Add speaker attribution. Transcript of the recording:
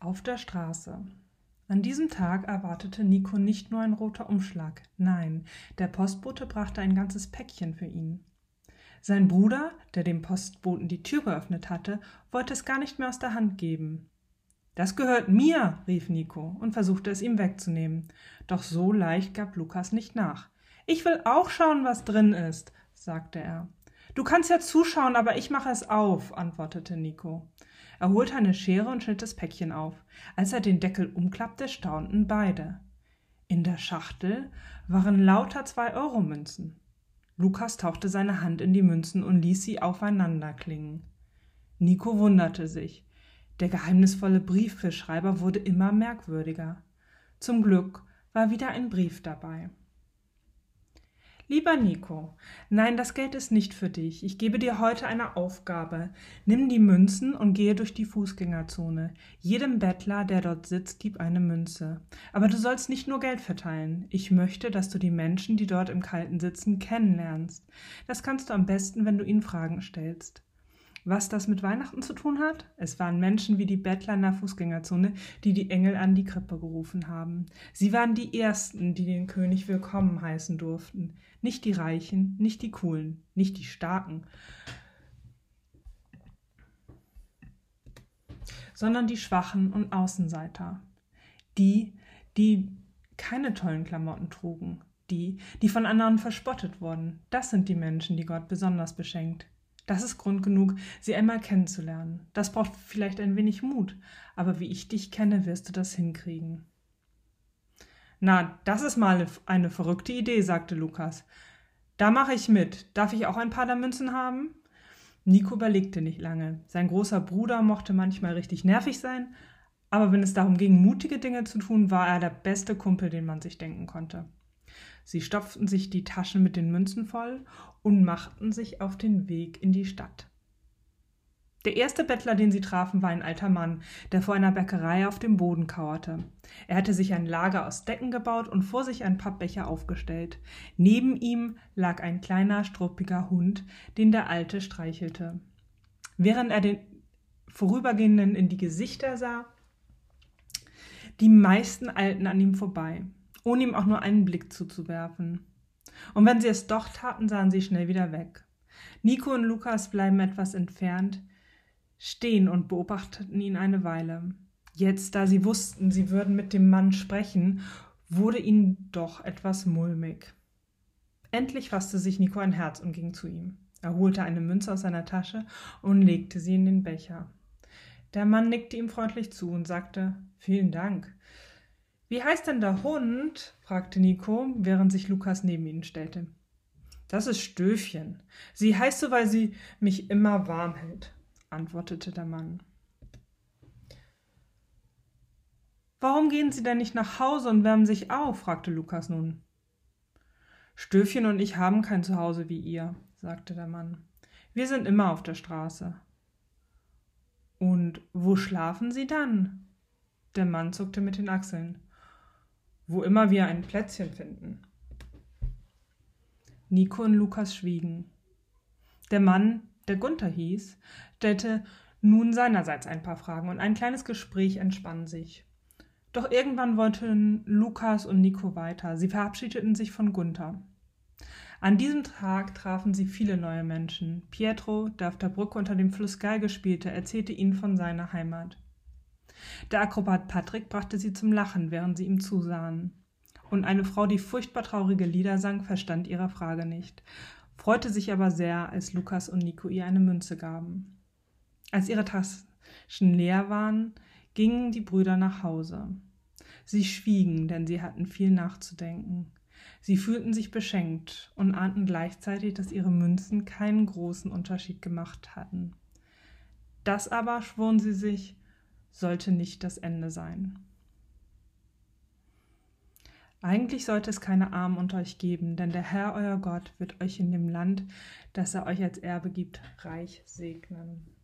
Speaker 1: Auf der Straße. An diesem Tag erwartete Nico nicht nur ein roter Umschlag, nein, der Postbote brachte ein ganzes Päckchen für ihn. Sein Bruder, der dem Postboten die Tür geöffnet hatte, wollte es gar nicht mehr aus der Hand geben. Das gehört mir, rief Nico und versuchte es ihm wegzunehmen. Doch so leicht gab Lukas nicht nach. Ich will auch schauen, was drin ist, sagte er. Du kannst ja zuschauen, aber ich mache es auf, antwortete Nico. Er holte eine Schere und schnitt das Päckchen auf. Als er den Deckel umklappte, staunten beide. In der Schachtel waren lauter Zwei-Euro-Münzen. Lukas tauchte seine Hand in die Münzen und ließ sie aufeinander klingen. Nico wunderte sich. Der geheimnisvolle Briefbeschreiber wurde immer merkwürdiger. Zum Glück war wieder ein Brief dabei. Lieber Nico, nein, das Geld ist nicht für dich. Ich gebe dir heute eine Aufgabe. Nimm die Münzen und gehe durch die Fußgängerzone. Jedem Bettler, der dort sitzt, gib eine Münze. Aber du sollst nicht nur Geld verteilen. Ich möchte, dass du die Menschen, die dort im Kalten sitzen, kennenlernst. Das kannst du am besten, wenn du ihnen Fragen stellst. Was das mit Weihnachten zu tun hat? Es waren Menschen wie die Bettler in der Fußgängerzone, die die Engel an die Krippe gerufen haben. Sie waren die Ersten, die den König willkommen heißen durften. Nicht die Reichen, nicht die Coolen, nicht die Starken, sondern die Schwachen und Außenseiter. Die, die keine tollen Klamotten trugen. Die, die von anderen verspottet wurden. Das sind die Menschen, die Gott besonders beschenkt. Das ist Grund genug, sie einmal kennenzulernen. Das braucht vielleicht ein wenig Mut, aber wie ich dich kenne, wirst du das hinkriegen. Na, das ist mal eine verrückte Idee, sagte Lukas. Da mache ich mit. Darf ich auch ein paar der Münzen haben? Nico überlegte nicht lange. Sein großer Bruder mochte manchmal richtig nervig sein, aber wenn es darum ging, mutige Dinge zu tun, war er der beste Kumpel, den man sich denken konnte. Sie stopften sich die Taschen mit den Münzen voll und machten sich auf den Weg in die Stadt. Der erste Bettler, den sie trafen, war ein alter Mann, der vor einer Bäckerei auf dem Boden kauerte. Er hatte sich ein Lager aus Decken gebaut und vor sich ein Pappbecher aufgestellt. Neben ihm lag ein kleiner, struppiger Hund, den der Alte streichelte. Während er den Vorübergehenden in die Gesichter sah, die meisten Alten an ihm vorbei ohne ihm auch nur einen Blick zuzuwerfen. Und wenn sie es doch taten, sahen sie schnell wieder weg. Nico und Lukas bleiben etwas entfernt, stehen und beobachteten ihn eine Weile. Jetzt, da sie wussten, sie würden mit dem Mann sprechen, wurde ihnen doch etwas mulmig. Endlich fasste sich Nico ein Herz und ging zu ihm. Er holte eine Münze aus seiner Tasche und legte sie in den Becher. Der Mann nickte ihm freundlich zu und sagte Vielen Dank. Wie heißt denn der Hund? fragte Nico, während sich Lukas neben ihn stellte. Das ist Stöfchen. Sie heißt so, weil sie mich immer warm hält, antwortete der Mann. Warum gehen Sie denn nicht nach Hause und wärmen sich auf? fragte Lukas nun. Stöfchen und ich haben kein Zuhause wie ihr, sagte der Mann. Wir sind immer auf der Straße. Und wo schlafen Sie dann? Der Mann zuckte mit den Achseln wo immer wir ein Plätzchen finden. Nico und Lukas schwiegen. Der Mann, der Gunther hieß, stellte nun seinerseits ein paar Fragen und ein kleines Gespräch entspann sich. Doch irgendwann wollten Lukas und Nico weiter. Sie verabschiedeten sich von Gunther. An diesem Tag trafen sie viele neue Menschen. Pietro, der auf der Brücke unter dem Fluss Geige spielte, erzählte ihnen von seiner Heimat. Der Akrobat Patrick brachte sie zum Lachen, während sie ihm zusahen. Und eine Frau, die furchtbar traurige Lieder sang, verstand ihre Frage nicht, freute sich aber sehr, als Lukas und Nico ihr eine Münze gaben. Als ihre Taschen leer waren, gingen die Brüder nach Hause. Sie schwiegen, denn sie hatten viel nachzudenken. Sie fühlten sich beschenkt und ahnten gleichzeitig, dass ihre Münzen keinen großen Unterschied gemacht hatten. Das aber, schworen sie sich, sollte nicht das Ende sein. Eigentlich sollte es keine Armen unter euch geben, denn der Herr euer Gott wird euch in dem Land, das er euch als Erbe gibt, reich segnen.